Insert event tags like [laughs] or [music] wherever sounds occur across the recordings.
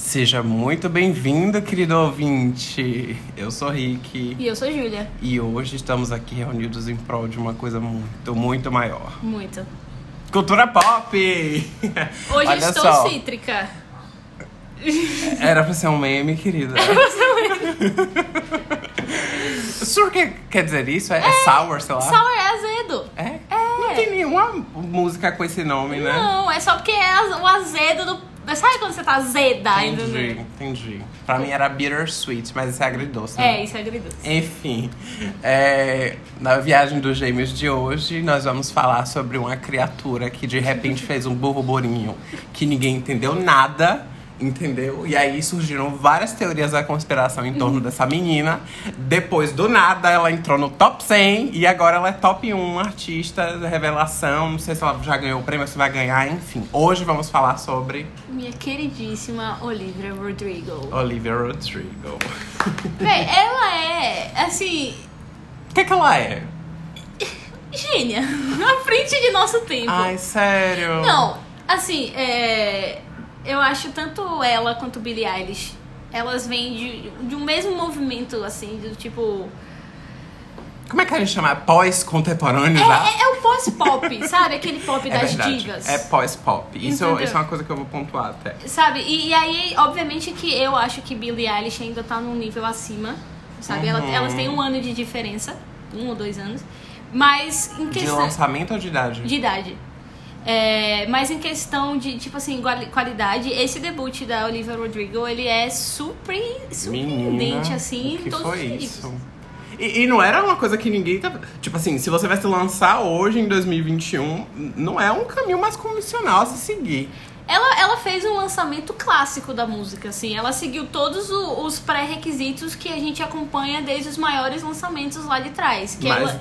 Seja muito bem-vindo, querido ouvinte. Eu sou Rick E eu sou Júlia. e hoje estamos aqui reunidos em prol de uma coisa muito, muito maior. Muito. Cultura pop! Hoje Olha estou só, cítrica. Era pra ser um meme, querida. O senhor quer, quer dizer isso? É, é sour, sei lá? Sour é azedo. É? Não tem nenhuma música com esse nome, né? Não, é só porque é o azedo do. Sabe quando você tá azeda? Entendi, entendeu? entendi. Pra mim era bittersweet, mas isso é agridoce. É, né? isso é agridoce. Enfim, é, na viagem dos gêmeos de hoje, nós vamos falar sobre uma criatura que de repente fez um burburinho que ninguém entendeu nada, entendeu? E aí surgiram várias teorias da conspiração em torno dessa menina. Depois, do nada, ela entrou no top 100 e agora ela é top 1 artista, revelação. Não sei se ela já ganhou o prêmio, se vai ganhar, enfim. Hoje vamos falar sobre Minha queridíssima Olivia Rodrigo. Olivia Rodrigo. [laughs] Véi, ela é, assim, O que, que ela é? gênia. [laughs] À frente de nosso tempo. Ai, sério? Não, assim, é, eu acho tanto ela quanto Billie Eilish, elas vêm de, de um mesmo movimento, assim, do tipo. Como é que a gente chama? Pós-contemporâneo É, já? é- é o pós-pop, [laughs] sabe? Aquele pop É das verdade. divas. É pós-pop. Isso, Entendeu? isso é uma coisa que eu vou pontuar até. Sabe? E, e aí, obviamente, que eu acho que Billie Eilish ainda tá num nível acima, sabe? Ela- Uhum. elas têm um ano de diferença, um ou dois anos. Mas em De questão. lançamento ou de idade? De idade. É, mas em questão de, tipo assim, quali- qualidade, esse debut da Olivia Rodrigo, ele é super surpreendente, assim, o em que todos foi os isso? E, e não era uma coisa que ninguém tava... Tipo assim, se você vai se lançar hoje, em 2021, não é um caminho mais convencional a se seguir. Ela, ela fez um lançamento clássico da música, assim. Ela seguiu todos os pré-requisitos que a gente acompanha desde os maiores lançamentos lá de trás. Que, Mas- ela,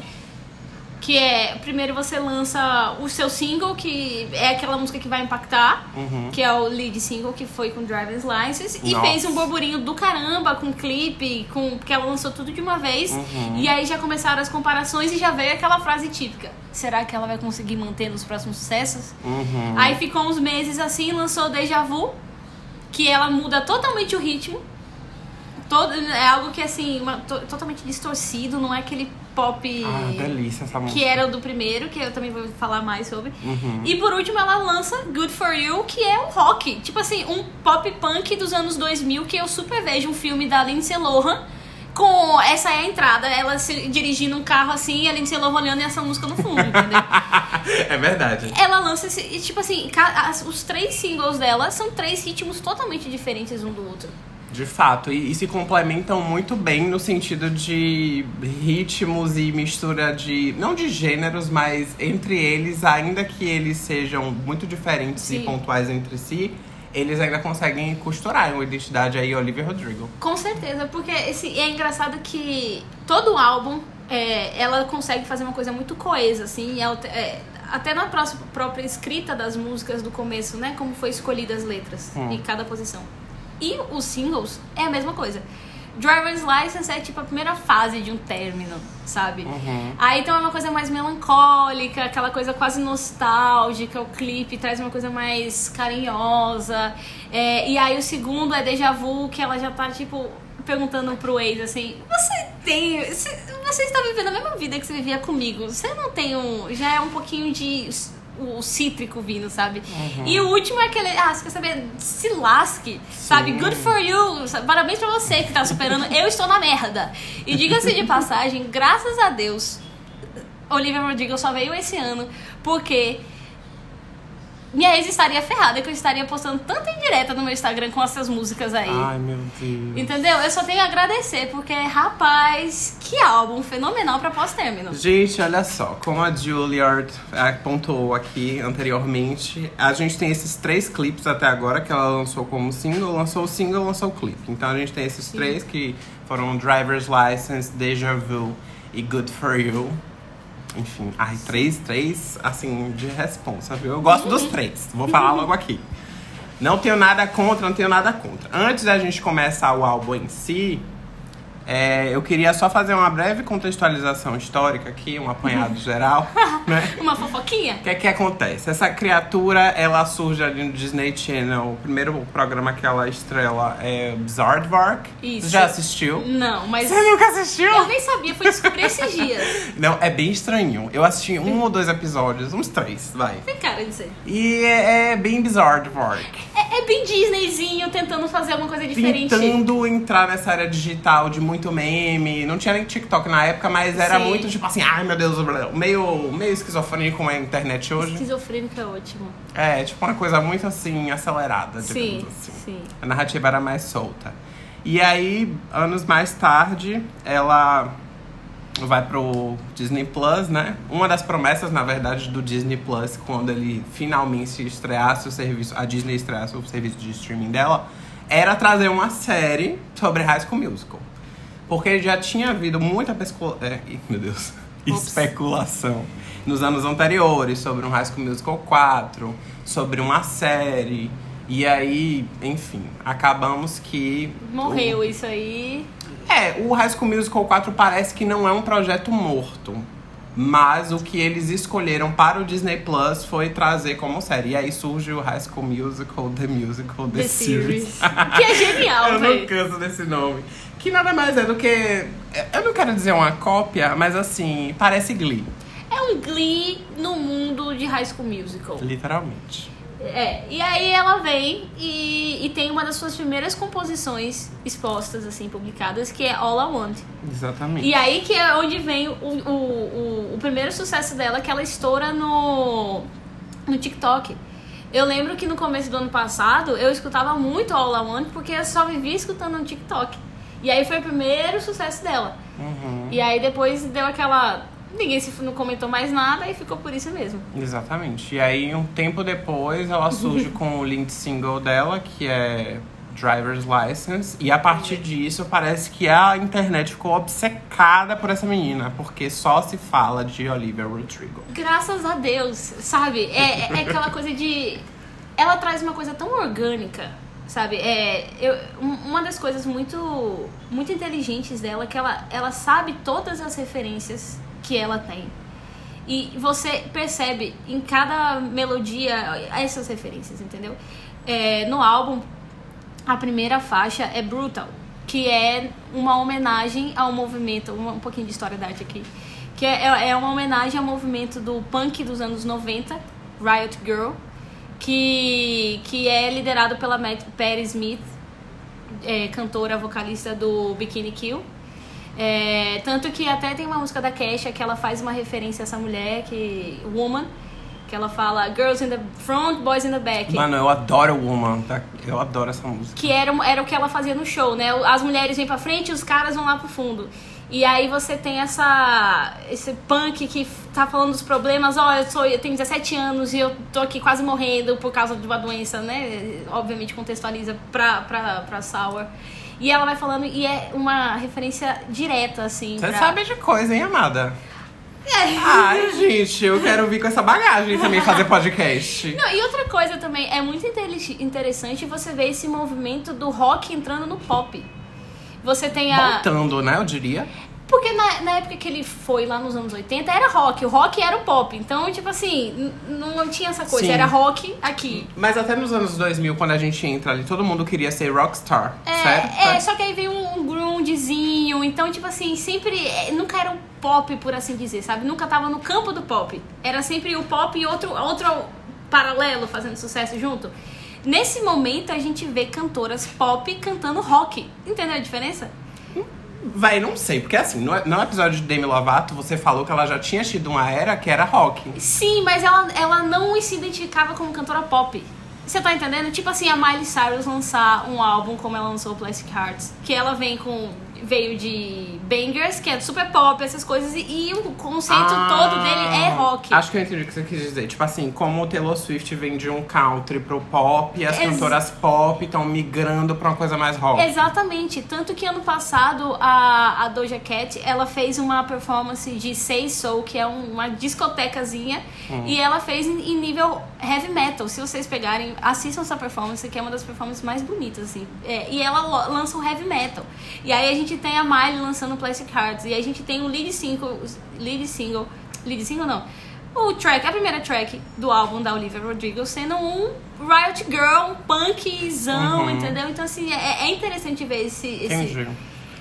que é, primeiro você lança o seu single, que é aquela música que vai impactar, Uhum. que é o lead single, que foi com Driver's License. E Nossa. fez um burburinho do caramba com clipe, com, porque ela lançou tudo de uma vez. Uhum. E aí já começaram as comparações e já veio aquela frase típica. Será que ela vai conseguir manter nos próximos sucessos? Uhum. Aí ficou uns meses assim, lançou Deja Vu, que ela muda totalmente o ritmo. Todo, é algo que assim, uma- to- totalmente distorcido, não é aquele pop Ah, delícia essa música. que era o do primeiro, que eu também vou falar mais sobre. Uhum. E por último ela lança Good For You, que é o rock. Tipo assim, um pop punk dos anos 2000 que eu super vejo um filme da Lindsay Lohan. Com essa é a entrada, ela se, dirigindo um carro assim e a Lindsay Lohan olhando e essa música no fundo, entendeu? [laughs] é verdade. ela lança esse. Tipo assim, os três singles dela são três ritmos totalmente diferentes um do outro. De fato, e, e se complementam muito bem no sentido de ritmos e mistura de. não de gêneros, mas entre eles, ainda que eles sejam muito diferentes e Sim. pontuais entre si, eles ainda conseguem costurar uma identidade aí, Olivia Rodrigo. Com certeza, porque esse, é engraçado que todo álbum é, ela consegue fazer uma coisa muito coesa, assim, e ela te- é, até na próxima, própria escrita das músicas do começo, né? Como foi escolhidas as letras Hum. em cada posição. E os singles é a mesma coisa. Driver's License é tipo a primeira fase de um término, sabe? Uhum. Aí então é uma coisa mais melancólica, aquela coisa quase nostálgica, o clipe traz uma coisa mais carinhosa. É, e aí o segundo é Deja Vu, que ela já tá, tipo, perguntando pro ex assim, você tem. Você, você está vivendo a mesma vida que você vivia comigo. Você não tem um. Já é um pouquinho de. O cítrico vindo, sabe? E o último é aquele. Ah, você quer saber? Se lasque, sabe? Sim. Good for you. sabe? Parabéns pra você que tá superando. Eu estou na merda. E diga-se de passagem, graças a Deus, Olivia Rodrigo só veio esse ano porque minha ex estaria ferrada que eu estaria postando tanta indireta no meu Instagram com essas músicas aí. Ai, meu Deus. Entendeu? Eu só tenho a agradecer, porque, rapaz, que álbum fenomenal pra pós-término. Gente, olha só, como a Juilliard eh, pontuou aqui anteriormente, a gente tem esses três clipes até agora que ela lançou como single, lançou o single, lançou o clipe. Então a gente tem esses três que foram Driver's License, Deja Vu e Good For You. Enfim, ai, três, três, assim, de responsa, viu? Eu gosto dos três, vou falar logo aqui. Não tenho nada contra, não tenho nada contra. Antes da gente começar o álbum em si, É, eu queria só fazer uma breve contextualização histórica aqui, um apanhado [laughs] geral, né? Uma fofoquinha? O que é que acontece? Essa criatura, ela surge ali no Disney Channel. O primeiro programa que ela estrela é Bizarrevark. Isso. Você já assistiu? Não, mas. Você nunca assistiu? Eu nem sabia, fui descobrir esses [laughs] dias. Não, é bem estranho. Eu assisti um ou dois episódios, uns três, vai. Tem cara de ser. E é, é bem Bizarrevark. É, é bem Disneyzinho tentando fazer alguma coisa diferente. Tentando entrar nessa área digital de muito meme. Não tinha nem TikTok na época, mas era Sim. muito tipo assim, ai meu Deus, meio, meio esquizofrênico como é a internet hoje. Esquizofrênico é ótimo. É, tipo uma coisa muito assim, acelerada, Sim, assim. sim. A narrativa era mais solta. E aí, anos mais tarde, ela vai pro Disney Plus, né? Uma das promessas, na verdade, do Disney Plus, quando ele finalmente estreasse o serviço, a Disney estreasse o serviço de streaming dela, era trazer uma série sobre High School Musical. Porque já tinha havido muita pesco... é, meu Deus. Ops. especulação nos anos anteriores sobre um High School Musical 4, sobre uma série. E aí, enfim, acabamos que. Morreu isso aí. É, o High School Musical 4 parece que não é um projeto morto. Mas o que eles escolheram para o Disney Plus foi trazer como série. E aí surge o High School Musical, The Musical, The, The Series. Series. que é genial, [laughs] Eu não velho. canso desse nome. Que nada mais é do que. Eu não quero dizer uma cópia, mas assim, parece Glee. É um Glee no mundo de High School Musical. Literalmente. É, e aí ela vem e, e tem uma das suas primeiras composições expostas, assim, publicadas, que é All I Want. Exatamente. E aí que é onde vem o, o, o, o primeiro sucesso dela, que ela estoura no, no TikTok. Eu lembro que no começo do ano passado eu escutava muito All I Want porque eu só vivia escutando no TikTok. E aí foi o primeiro sucesso dela. Uhum. E aí depois deu aquela. Ninguém se não comentou mais nada e ficou por isso mesmo. Exatamente. E aí, um tempo depois, ela surge [laughs] com o lead single dela, que é Driver's License. E a partir disso, parece que a internet ficou obcecada por essa menina, porque só se fala de Olivia Rodrigo. Graças a Deus, sabe? É, é- é aquela coisa de. Ela traz uma coisa tão orgânica, sabe? É, eu, um- uma das coisas muito, muito inteligentes dela é que ela, ela sabe todas as referências que ela tem. E você percebe em cada melodia essas referências, entendeu? É, no álbum, a primeira faixa é Brutal, que é uma homenagem ao movimento, um, um pouquinho de história da arte aqui, que é, é é uma homenagem ao movimento do punk dos anos 90, Riot Girl, que, que é liderado pela Matt, Patti Smith, é, cantora, vocalista do Bikini Kill. É, tanto que até tem uma música da Kesha que ela faz uma referência a essa mulher, que Woman, que ela fala Girls in the front, boys in the back. Mano, eu adoro Woman, tá? Eu adoro essa música. Que era, era o que ela fazia no show, né? As mulheres vêm pra frente e os caras vão lá pro fundo. E aí você tem essa esse punk que tá falando dos problemas, ó, eu, sou, eu tenho 17 anos e eu tô aqui quase morrendo por causa de uma doença, né? Obviamente contextualiza pra, pra, pra Sour. E ela vai falando, e é uma referência direta, assim. Você pra- sabe de coisa, hein, amada? É. Ai, gente, eu quero vir com essa bagagem também fazer [laughs] podcast. Não, e outra coisa também, é muito interessante você ver esse movimento do rock entrando no pop. Você tem a. Voltando, né, eu diria. Porque na, na época que ele foi lá nos anos 80 era rock, o rock era o pop. Então, tipo assim, não tinha essa coisa, Sim. era rock aqui. Mas até nos anos 2000, quando a gente entra ali, todo mundo queria ser rockstar, É, certo? é, só que aí veio um, um grungezinho, então, tipo assim, sempre. é, nunca era um pop, por assim dizer, sabe? Nunca tava no campo do pop. Era sempre o pop e outro, outro paralelo fazendo sucesso junto. Nesse momento, a gente vê cantoras pop cantando rock. Entendeu a diferença? Vai, não sei, porque assim, no, no episódio de Demi Lovato, você falou que ela já tinha tido uma era que era rock. Sim, mas ela, ela não se identificava como cantora pop. Você tá entendendo? Tipo assim, a Miley Cyrus lançar um álbum como ela lançou Plastic Hearts, que ela vem com veio de bangers, que é super pop, essas coisas, e, e o conceito Ah, todo dele é rock. Acho que eu entendi o que você quis dizer. Tipo assim, como o Taylor Swift vem de um country pro pop, e as Ex- cantoras pop estão migrando pra uma coisa mais rock. Exatamente. Tanto que ano passado a, a Doja Cat ela fez uma performance de Say Soul, que é um- uma discotecazinha, e ela fez em, em nível heavy metal. Se vocês pegarem, assistam essa performance, que é uma das performances mais bonitas, assim. É, e ela lança um heavy metal. E aí a gente gente tem a Miley lançando Plastic Hearts. E a gente tem o lead single. Lead single. Lead single não. O track, a primeira track do álbum da Olivia Rodrigo sendo um Riot Girl, um punkzão, Uhum. entendeu? Então, assim, é, é interessante ver esse. esse Entendi.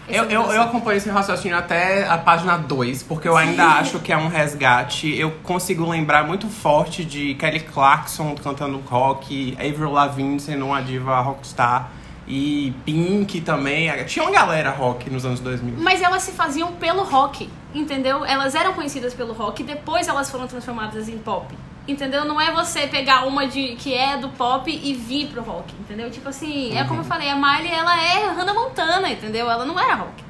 Eu, eu, eu acompanho esse raciocínio até a página 2, porque eu ainda acho que é um resgate. Eu consigo lembrar muito forte de Kelly Clarkson cantando rock, Avril Lavigne sendo uma diva rockstar, e Pink também. Tinha uma galera rock nos anos 2000. Mas elas se faziam pelo rock, entendeu? Elas eram conhecidas pelo rock e depois elas foram transformadas em pop. Entendeu? Não é você pegar uma de que é do pop e vir pro rock, entendeu? Tipo assim, é como eu falei, a Miley, ela é Hannah Montana, entendeu? Ela não era rock.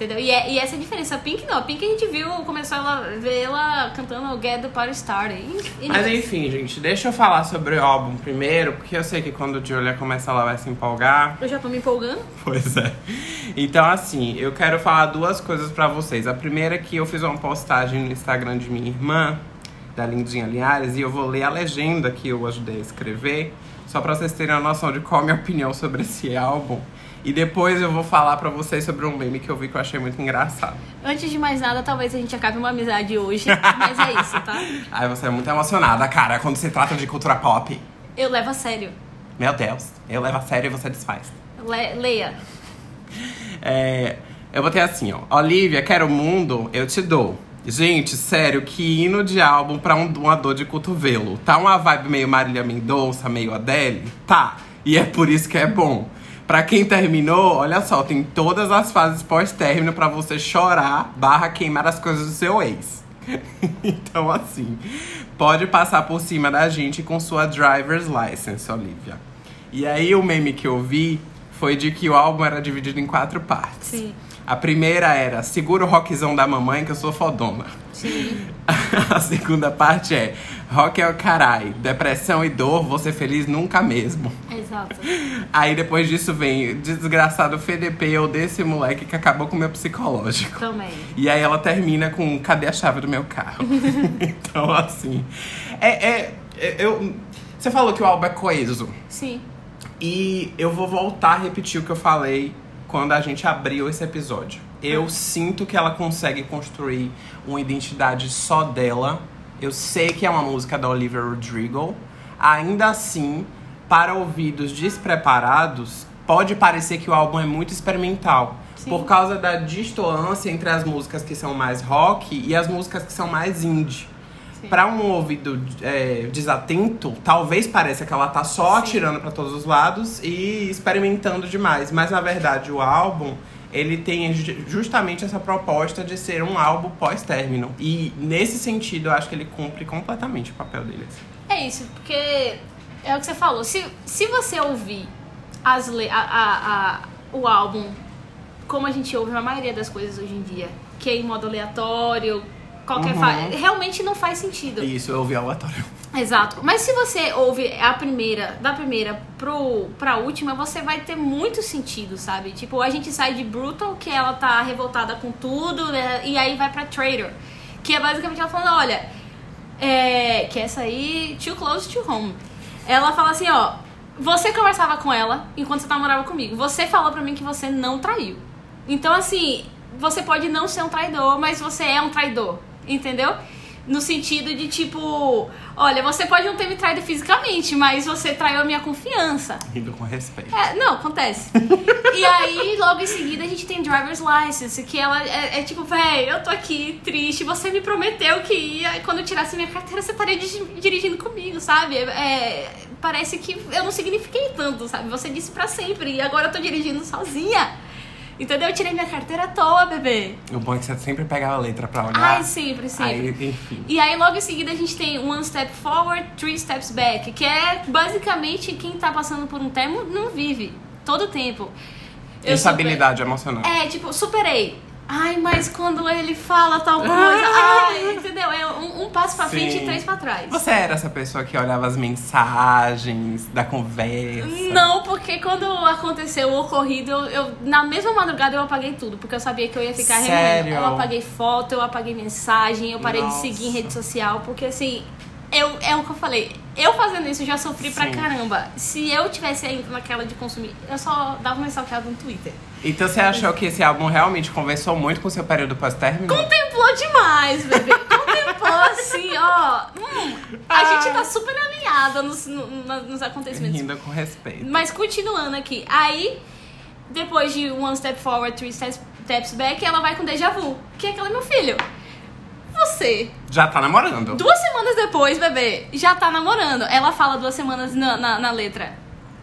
Entendeu? E, é- e essa é a diferença. A Pink não. A Pink a gente viu, começou ela ver ela cantando Get the Party Started. Mas enfim, gente, deixa eu falar sobre o álbum primeiro, porque eu sei que quando o Julia começa ela vai se empolgar. Eu já tô me empolgando. [laughs] Pois é. Então, assim, eu quero falar duas coisas pra vocês. A primeira é que eu fiz uma postagem no Instagram de minha irmã, da Lindinha Linhares, e eu vou ler a legenda que eu ajudei a escrever, só pra vocês terem uma noção de qual a minha opinião sobre esse álbum. E depois eu vou falar pra vocês sobre um meme que eu vi que eu achei muito engraçado. Antes de mais nada, talvez a gente acabe uma amizade hoje. Mas é isso, tá? [laughs] Ai, você é muito emocionada, cara, quando se trata de cultura pop. Eu levo a sério. Meu Deus, eu levo a sério e você desfaz. Le- leia. É, eu botei assim, ó. Olivia, quero o mundo, eu te dou. Gente, sério, que hino de álbum pra um, uma dor de cotovelo. Tá uma vibe meio Marília Mendonça, meio Adele? Tá. E é por isso que é bom. Pra quem terminou, olha só, tem todas as fases pós-término pra você chorar barra queimar as coisas do seu ex. [laughs] então, assim, pode passar por cima da gente com sua driver's license, Olivia. E aí, o meme que eu vi foi de que o álbum era dividido em quatro partes. Sim. A primeira era Segura o rockzão da mamãe que eu sou fodona. Sim. [laughs] A segunda parte é Rock é o carai, depressão e dor, você feliz nunca mesmo. Exato. Aí depois disso vem Desgraçado FDP ou desse moleque que acabou com o meu psicológico. Também. E aí ela termina com Cadê a chave do meu carro? [laughs] então, assim. É, é, é- eu, você falou que o álbum é coeso. Sim. E eu vou voltar a repetir o que eu falei quando a gente abriu esse episódio. Eu sinto que ela consegue construir uma identidade só dela. Eu sei que é uma música da Olivia Rodrigo. Ainda assim, para ouvidos despreparados, pode parecer que o álbum é muito experimental. Sim. Por causa da distância entre as músicas que são mais rock e as músicas que são mais indie. Sim. Pra um ouvido é, desatento, talvez pareça que ela tá só atirando pra todos os lados e experimentando demais. Mas na verdade o álbum, ele tem ju- justamente essa proposta de ser um álbum pós-término. E nesse sentido, eu acho que ele cumpre completamente o papel dele. assim. É isso, porque é o que você falou. Se, se você ouvir as le a, a- a- o álbum como a gente ouve a maioria das coisas hoje em dia, que é em modo aleatório, qualquer Uhum. realmente não faz sentido. Isso, eu ouvi aleatório. Exato. Mas se você ouve a primeira, da primeira pro, pra última, você vai ter muito sentido, sabe? Tipo, a gente sai de Brutal, que ela tá revoltada com tudo, né? e aí vai pra Traitor. Que é basicamente ela falando, olha, é, que essa aí, too close to home. Ela fala assim, ó, você conversava com ela enquanto você namorava comigo. Você falou pra mim que você não traiu. Então, assim, você pode não ser um traidor, mas você é um traidor, entendeu? No sentido de tipo, olha, você pode não ter me traído fisicamente, mas você traiu a minha confiança. Rindo com respeito. É, não, acontece. [laughs] e aí, logo em seguida, a gente tem driver's license, que ela é, é tipo, véi, eu tô aqui triste, você me prometeu que ia, quando eu tirasse minha carteira, você estaria di- dirigindo comigo, sabe? É, é, parece que eu não signifiquei tanto, sabe? Você disse pra sempre, e agora eu tô dirigindo sozinha. Entendeu? Eu tirei minha carteira à toa, bebê. O bom é que você sempre pegava a letra pra olhar. Ai, sempre, sempre. Aí, enfim. E aí, logo em seguida, a gente tem One Step Forward, Three Steps Back, que é basicamente quem tá passando por um termo não vive todo o tempo. Eu Instabilidade emocional. super- É, tipo, superei. Ai, mas quando ele fala tal coisa. Ah! Ai, entendeu? É um, um passo pra Sim. frente e três pra trás. Você era essa pessoa que olhava as mensagens da conversa? Não, porque quando aconteceu o ocorrido, eu, eu- na mesma madrugada eu apaguei tudo, porque eu sabia que eu ia ficar Sério? Eu apaguei foto, eu apaguei mensagem, eu parei Nossa. de seguir em rede social, porque assim, eu, é o que eu falei. Eu fazendo isso já sofri pra Sim. caramba. Se eu tivesse ainda naquela de consumir, eu só dava uma stalkeada no Twitter. Então você achou que esse álbum realmente conversou muito com o seu período pós-término? Contemplou demais, bebê. Contemplou assim, ó. Hum, a Ai. gente tá super alinhada nos, no- nos acontecimentos. Rindo com respeito. Mas continuando aqui. Aí, depois de One Step Forward, Three Steps, steps Back, ela vai com Deja Vu. Que é aquela meu filho. Você, Já tá namorando. duas semanas depois, bebê, já tá namorando. Ela fala duas semanas na, na, na letra.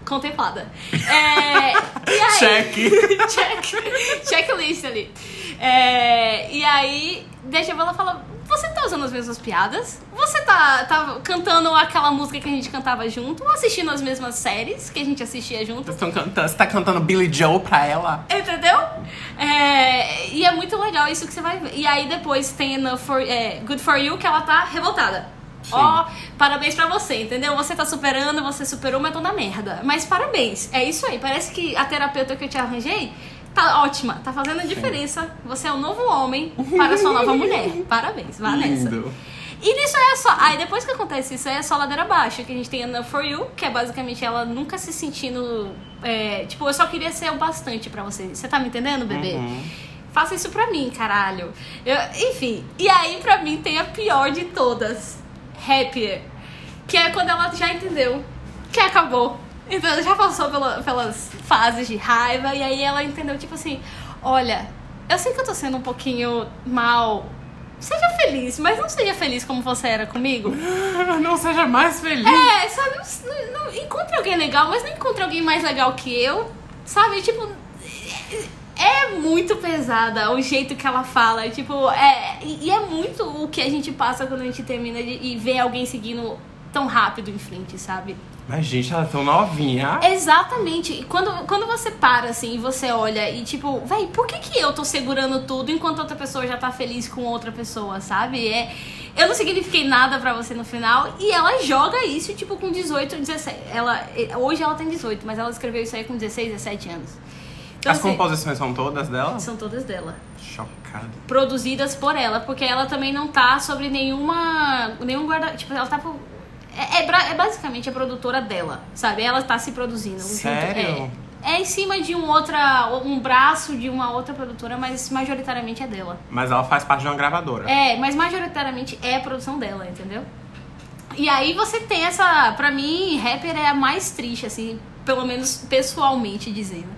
Contemplada. É, e aí, Check. [laughs] check. Checklist ali. É, e aí, deixa ela falar. Você tá usando as mesmas piadas? Você tá, tá cantando aquela música que a gente cantava junto? Ou assistindo as mesmas séries que a gente assistia junto? Estão cantando, você tá cantando Billy Joe pra ela? Entendeu? É, e é muito legal isso que você vai ver. E aí depois tem Enough for, é, Good For You, que ela tá revoltada. Sim. Ó, parabéns pra você, entendeu? Você tá superando, você superou, mas tô na merda. Mas parabéns, é isso aí. Parece que a terapeuta que eu te arranjei tá ótima, tá fazendo a diferença. Você é um novo homem para a sua nova mulher. [laughs] Parabéns, vá nessa. Lindo. E nisso é só. Aí depois que acontece isso, é só ladeira abaixo. Que a gente tem Enough for You, que é basicamente ela nunca se sentindo. é, tipo, eu só queria ser o bastante pra você. Você tá me entendendo, bebê? Uhum. Faça isso pra mim, caralho. Eu- enfim. E aí, pra mim, tem a pior de todas: Happier. Que é quando ela já entendeu que acabou. Então, ela já passou pela- pelas fases de raiva. E aí ela entendeu, tipo assim: olha, eu sei que eu tô sendo um pouquinho mal. Seja feliz, mas não seja feliz como você era comigo. [laughs] Não seja mais feliz. É, sabe? Não, não- encontre alguém legal, mas não encontre alguém mais legal que eu. Sabe? Tipo. É muito pesada o jeito que ela fala. Tipo, é. E é muito o que a gente passa quando a gente termina de, e vê alguém seguindo tão rápido em frente, sabe? Mas, gente, ela é tão novinha. Exatamente. E Quando, quando você para assim e você olha e tipo, véi, por que, que eu tô segurando tudo enquanto outra pessoa já tá feliz com outra pessoa, sabe? É, eu não signifiquei nada pra você no final e ela joga isso, tipo, com 18, 17. Ela, hoje ela tem 18, mas ela escreveu isso aí com 16, 17 anos. Então, As assim, composições são todas dela? são todas dela Chocado. produzidas por ela, porque ela também não tá sobre nenhuma. nenhum guarda. Tipo, ela tá. É, é, é basicamente a produtora dela, sabe? Ela tá se produzindo. junto- Sério? é, é em cima de um outra. um braço de uma outra produtora, mas majoritariamente é dela. Mas ela faz parte de uma gravadora. É, mas majoritariamente é a produção dela, entendeu? E aí você tem essa. Pra mim, rapper é a mais triste, assim, pelo menos pessoalmente dizendo.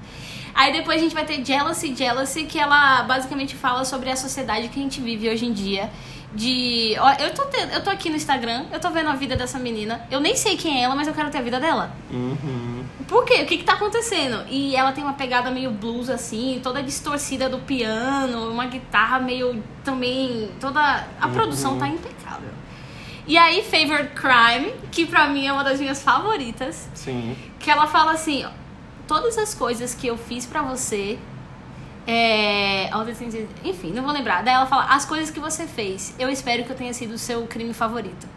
Aí depois a gente vai ter Jealousy, Jealousy, que ela basicamente fala sobre a sociedade que a gente vive hoje em dia. De. Ó, eu tô, te- eu tô aqui no Instagram, eu tô vendo a vida dessa menina. Eu nem sei quem é ela, mas eu quero ter a vida dela. Uhum. Por quê? O que que tá acontecendo? E ela tem uma pegada meio blues, assim, toda distorcida do piano, uma guitarra meio também. toda. A produção tá impecável. E aí, Favorite Crime, que pra mim é uma das minhas favoritas, Sim. que ela fala assim: todas as coisas que eu fiz pra você. É, enfim, não vou lembrar. Daí ela fala: as coisas que você fez, eu espero que eu tenha sido o seu crime favorito.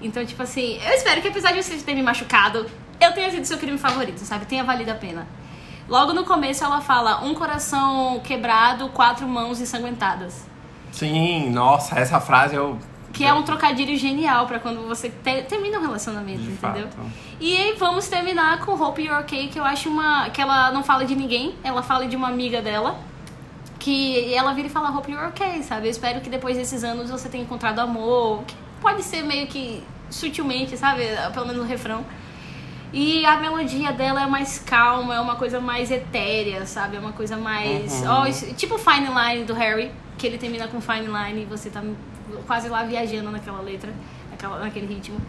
Então, tipo assim, eu espero que apesar de você ter me machucado, eu tenha sido seu crime favorito, sabe? Tenha valido a pena. Logo no começo ela fala: um coração quebrado, quatro mãos ensanguentadas. Sim, nossa, essa frase eu. Que é um trocadilho genial pra quando você te- termina um relacionamento, De entendeu? fato. E aí vamos terminar com Hope You're Okay, que eu acho uma. que ela não fala de ninguém, ela fala de uma amiga dela. Que ela vira e fala Hope You're Okay, sabe? Eu espero que depois desses anos você tenha encontrado amor. Que pode ser meio que sutilmente, sabe? Pelo menos no refrão. E a melodia dela é mais calma, é uma coisa mais etérea, sabe? É uma coisa mais. Uhum. ó, isso- tipo Fine Line do Harry, que ele termina com Fine Line e você tá quase lá viajando naquela letra, naquela, naquele ritmo.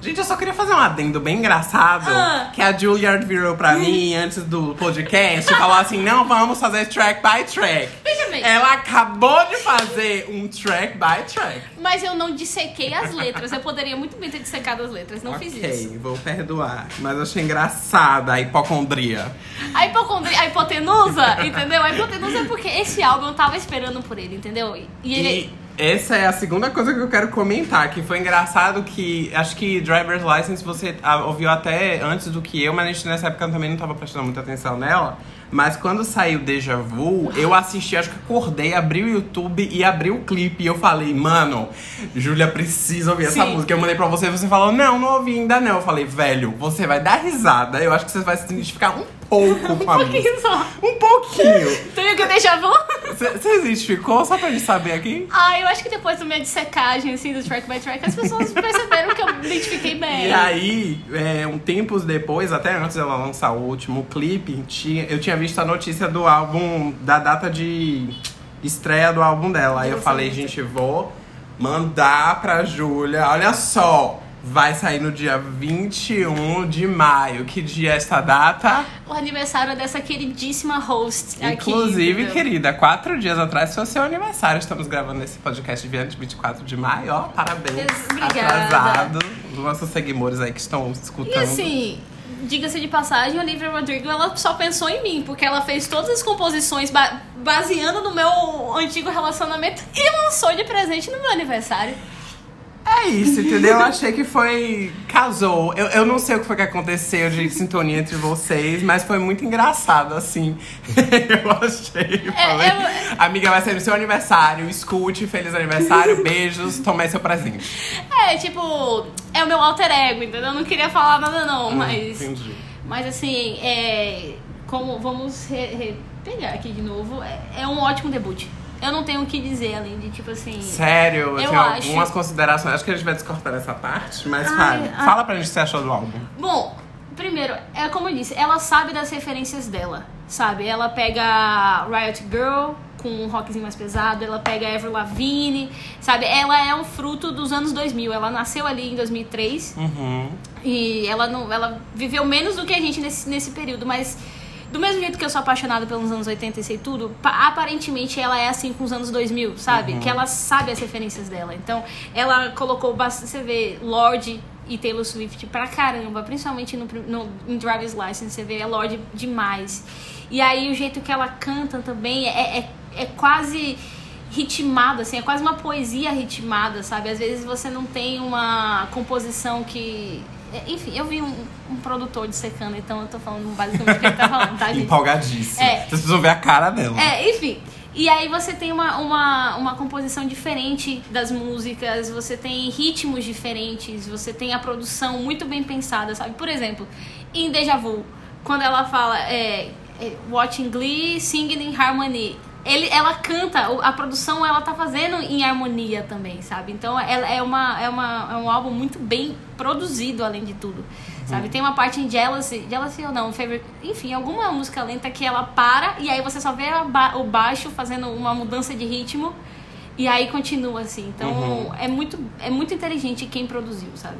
Gente, eu só queria fazer um adendo bem engraçado. Ah. Que a Juilliard virou pra mim antes do podcast e falou assim: não, vamos fazer track by track. Veja bem. Ela acabou de fazer um track by track. Mas eu não dissequei as letras. Eu poderia muito bem ter dissecado as letras. Não fiz isso. Ok, vou perdoar. Mas eu achei engraçada a hipocondria. A hipocondria, a hipotenusa, entendeu? A hipotenusa é porque esse álbum eu tava esperando por ele, entendeu? E ele. E Essa é a segunda coisa que eu quero comentar, que foi engraçado que acho que Driver's License você ah, ouviu até antes do que eu, mas a gente nessa época também não tava prestando muita atenção nela. Mas quando saiu Deja Vu, eu assisti, acho que acordei, abri o YouTube e abri o clipe. E eu falei, mano, Júlia precisa ouvir essa Sim. música. Eu mandei pra você e você falou, não, não ouvi ainda não. Eu falei, velho, você vai dar risada. Eu acho que você vai se identificar um pouco Um pouquinho só. Um pouquinho. Tu viu que eu deixa vu? Você identificou? Só pra gente saber aqui. Ah, eu acho que depois do minha dissecagem, assim, do track by track, as pessoas perceberam que eu me identifiquei bem. E aí, é, um tempos depois, até antes dela lançar o último clipe, tinha, eu tinha visto a notícia do álbum, da data de estreia do álbum dela. Aí eu Eu falei, gente, vou mandar pra Júlia. Olha só, vai sair no dia 21 de maio. Que dia é esta data? O aniversário dessa queridíssima host aqui. Inclusive, entendeu? querida, quatro dias atrás foi o seu aniversário. Estamos gravando esse podcast dia 24 de maio. Ó, parabéns. Obrigada. Atrasado. Os nossos seguidores aí que estão escutando. E assim, diga-se de passagem, a Olivia Rodrigo, ela só pensou em mim, porque ela fez todas as composições ba- baseando no meu antigo relacionamento e lançou de presente no meu aniversário. É isso, entendeu? Eu achei que foi. Casou. Eu, eu não sei o que foi que aconteceu de sintonia entre vocês, mas foi muito engraçado, assim. [laughs] eu achei. Falei, eu- Amiga, vai ser no seu aniversário. Escute, feliz aniversário, [laughs] beijos, tomei seu presente. É, tipo, é o meu alter ego, entendeu? Eu não queria falar nada não, mas... Hum, Entendi. Mas assim, é. Como vamos re- re- pegar aqui de novo, é, é um ótimo debut. Eu não tenho o que dizer além de tipo assim. Sério, eu, Eu tenho acho- algumas considerações. Acho que a gente vai descortar essa parte, mas Ai, fala. ai. Fala pra gente o que você achou do álbum. Bom, primeiro, é como eu disse, ela sabe das referências dela, sabe? Ela pega Riot Girl com um rockzinho mais pesado, ela pega Avril Lavigne, sabe? Ela é um fruto dos anos 2000. Ela nasceu ali em 2003. Uhum. E ela não, ela viveu menos do que a gente nesse, nesse período, mas do mesmo jeito que eu sou apaixonada pelos anos 80 e sei tudo, pa- aparentemente ela é assim com os anos 2000, sabe? Que ela sabe as referências dela. Então, ela colocou bastante, você vê Lorde e Taylor Swift pra caramba, principalmente no, no em Driver's License, você vê a Lorde demais. E aí o jeito que ela canta também é, é, é quase ritmado, assim, é quase uma poesia ritmada, sabe? Às vezes você não tem uma composição que. É, Enfim, eu vi um, um produtor dissecando, então eu tô falando basicamente o que ele tá falando, tá, [laughs] gente? Empolgadíssima. É. Vocês precisam ver a cara dela. É, enfim. E aí você tem uma, uma, uma composição diferente das músicas, você tem ritmos diferentes, você tem a produção muito bem pensada, sabe? Por exemplo, em Deja Vu, quando ela fala é, é, Watching Glee, Singing in Harmony, ele, ela canta, a produção ela tá fazendo em harmonia também, sabe? Então ela é, uma, é, uma, é um álbum muito bem produzido, além de tudo. Sabe? Tem uma parte em Jealousy, Jealousy ou não, Favorite, enfim, alguma música lenta que ela para e aí você só vê ba- o baixo fazendo uma mudança de ritmo e aí continua assim. Então Uhum. é, muito, é muito inteligente quem produziu, sabe?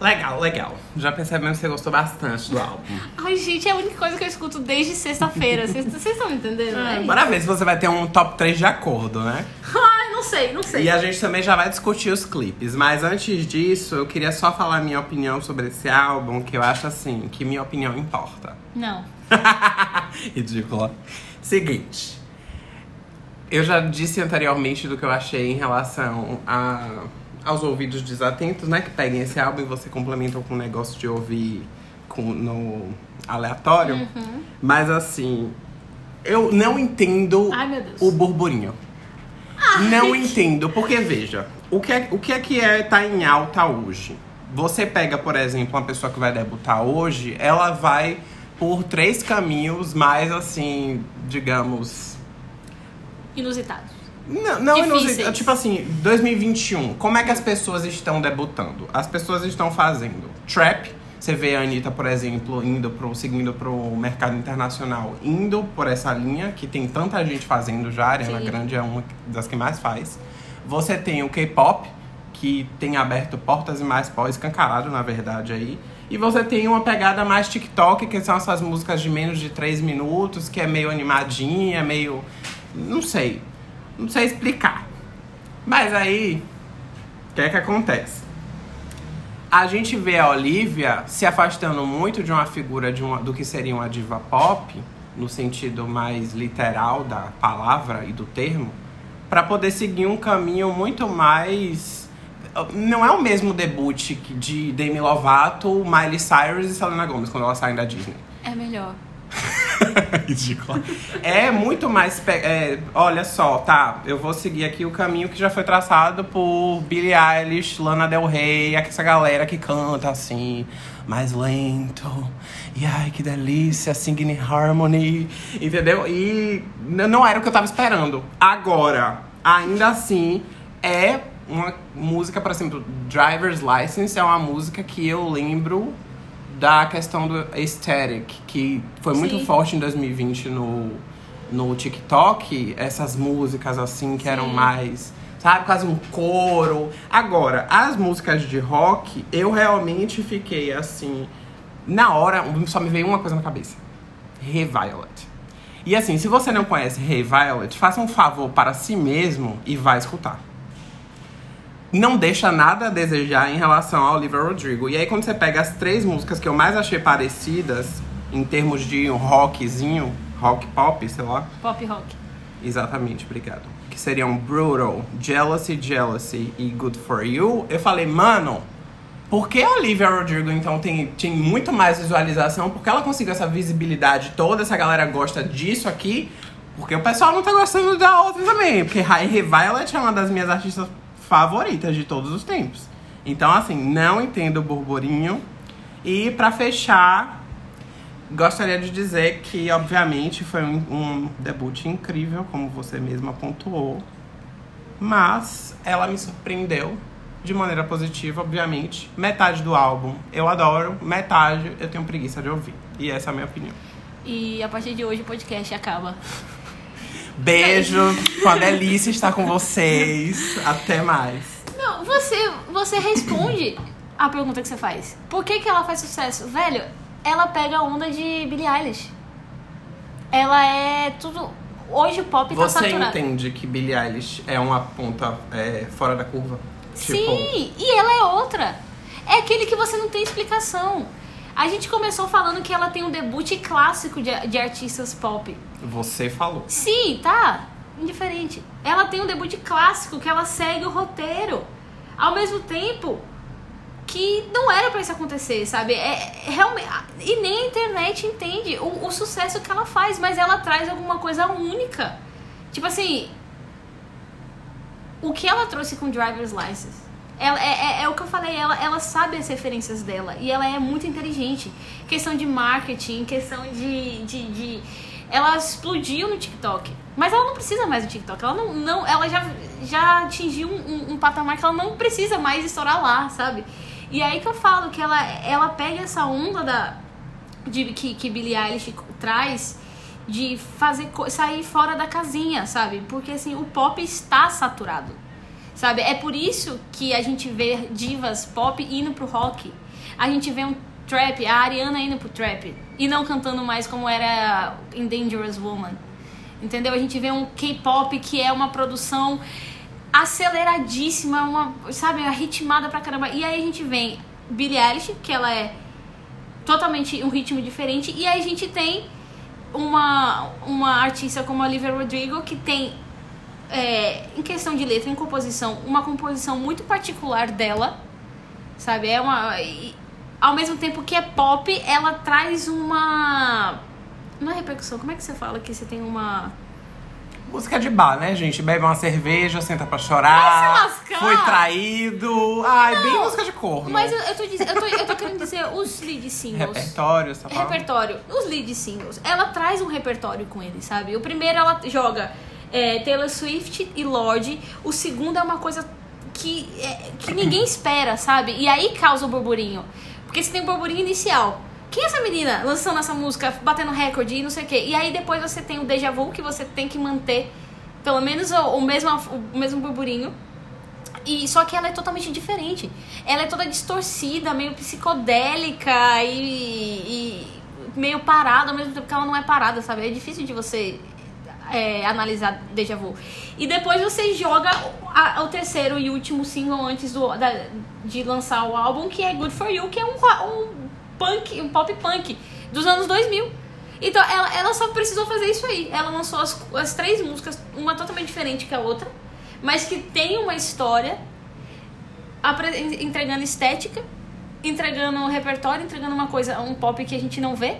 Legal, legal. Já percebemos que você gostou bastante do álbum. Ai, gente, é a única coisa que eu escuto desde sexta-feira. Vocês vocês estão me entendendo? né? Bora ver se você vai ter um top 3 de acordo, né? Ai, não sei, não sei. E a gente também já vai discutir os clipes. Mas antes disso, eu queria só falar a minha opinião sobre esse álbum, que eu acho assim, que minha opinião importa. Não. [laughs] Ridícula. Seguinte. Eu já disse anteriormente do que eu achei em relação a, aos ouvidos desatentos, né? Que peguem esse álbum e você complementam com um negócio de ouvir com, no aleatório. Uhum. Mas assim, eu não entendo Ai, o burburinho. Não entendo, porque veja, o que é, o que é que é tá em alta hoje? Você pega, por exemplo, uma pessoa que vai debutar hoje, ela vai por três caminhos mais assim, digamos. Inusitados. Não, não Difíceis. inusita- tipo assim, 2021, como é que as pessoas estão debutando? As pessoas estão fazendo trap. Você vê a Anitta, por exemplo, indo pro, seguindo pro mercado internacional, indo por essa linha, que tem tanta gente fazendo já, a Ariana Sim. Grande é uma das que mais faz. Você tem o K-pop, que tem aberto portas e mais pó, escancarado, na verdade, aí. E você tem uma pegada mais TikTok, que são essas músicas de menos de 3 minutos, que é meio animadinha, meio. Não sei. Não sei explicar. Mas aí, o que é que acontece? A gente vê a Olivia se afastando muito de uma figura de uma, do que seria uma diva pop, no sentido mais literal da palavra e do termo, pra poder seguir um caminho muito mais. Não é o mesmo debut de Demi Lovato, Miley Cyrus e Selena Gomez quando elas saem da Disney. É melhor. [laughs] Ridícula. É muito mais. é, olha só, tá? Eu vou seguir aqui o caminho que já foi traçado por Billie Eilish, Lana Del Rey, essa galera que canta assim, mais lento. E ai, que delícia, singing in harmony. Entendeu? E não era o que eu tava esperando. Agora, ainda assim, é uma música, por exemplo, Driver's License é uma música que eu lembro da questão do aesthetic, que foi muito Sim. forte em 2020 no, no TikTok, essas músicas assim que eram Sim. mais, sabe, quase um coro. Agora, as músicas de rock, eu realmente fiquei assim, na hora, só me veio uma coisa na cabeça. Hey Violet. E assim, se você não conhece Hey Violet, faça um favor para si mesmo e vá escutar não deixa nada a desejar em relação ao Olivia Rodrigo. E aí quando você pega as três músicas que eu mais achei parecidas, em termos de um rockzinho, rock pop, sei lá. Pop rock. Exatamente, obrigado. Que seriam Brutal, Jealousy, Jealousy e Good For You. Eu falei, mano, por que a Olivia Rodrigo então tem, tem muito mais visualização? Porque ela conseguiu essa visibilidade toda, essa galera gosta disso aqui. Porque o pessoal não tá gostando da outra também. Porque High Violet é uma das minhas artistas favoritas de todos os tempos. Então, assim, não entendo o burburinho. E pra fechar, gostaria de dizer que, obviamente, foi um, um debut incrível, como você mesma pontuou. Mas ela me surpreendeu de maneira positiva, obviamente. Metade do álbum eu adoro, metade eu tenho preguiça de ouvir. E essa é a minha opinião. E a partir de hoje o podcast acaba. Beijo, com a delícia estar com vocês. Até mais. Não, você, você responde a pergunta que você faz. Por que, que ela faz sucesso? Velho, ela pega a onda de Billie Eilish. Ela é tudo. Hoje o pop tá Você saturado. entende que Billie Eilish é uma ponta é, fora da curva? Tipo, Sim, e ela é outra. É aquele que você não tem explicação. A gente começou falando que ela tem um debut clássico de, de artistas pop. Você falou. Sim, tá. Indiferente. Ela tem um debut clássico que ela segue o roteiro. Ao mesmo tempo que não era pra isso acontecer, sabe? É, é realmente e nem a internet entende o, o sucesso que ela faz, mas ela traz alguma coisa única. Tipo assim, o que ela trouxe com Driver's License? Ela, é, é, é o que eu falei, ela, ela sabe as referências dela e ela é muito inteligente. Questão de marketing, questão de, de, de- Ela explodiu no TikTok. Mas ela não precisa mais do TikTok. Ela não. não ela já, já atingiu um, um- um patamar que ela não precisa mais estourar lá, sabe? E aí que eu falo que ela, ela pega essa onda da, de, que, que Billie Eilish traz de fazer sair fora da casinha, sabe? Porque assim, o pop está saturado. Sabe? É por isso que a gente vê divas pop indo pro rock. A gente vê um trap, a Ariana indo pro trap e não cantando mais como era em Dangerous Woman. Entendeu? A gente vê um K-pop que é uma produção aceleradíssima, uma, sabe, ritmada pra caramba. E aí a gente vem Billie Eilish, que ela é totalmente um ritmo diferente, e aí a gente tem uma, uma artista como a Olivia Rodrigo que tem é, em questão de letra, em composição, uma composição muito particular dela, sabe? É uma. Ao mesmo tempo que é pop, ela traz uma. Não é repercussão, como é que você fala que você tem uma. Música de bar, né, gente? Bebe uma cerveja, senta pra chorar. Vai se lascar. Foi traído. Ai, bem Não, música de corno. Mas eu, eu, tô, diz- eu, tô, eu tô querendo dizer os lead singles. Repertório, você tá repertório. Os lead singles. Ela traz um repertório com ele, sabe? O primeiro ela joga é, Taylor Swift e Lorde. O segundo é uma coisa que, é, que ninguém espera, sabe? E aí causa o burburinho. Porque você tem o burburinho inicial. Quem é essa menina lançando essa música, batendo recorde e não sei o quê? E aí depois você tem o déjà vu que você tem que manter pelo menos o, o mesmo, o mesmo burburinho. E, só que ela é totalmente diferente. Ela é toda distorcida, meio psicodélica e, e meio parada ao mesmo tempo que ela não é parada, sabe? É difícil de você é, analisar déjà vu. E depois você joga a- o terceiro e último single antes do, da- de lançar o álbum, que é Good For You, que é um, um punk, um pop punk dos anos 2000. Então, ela, ela só precisou fazer isso aí. Ela lançou as, as três músicas, uma totalmente diferente que a outra, mas que tem uma história, entregando estética, entregando repertório, entregando uma coisa, um pop que a gente não vê,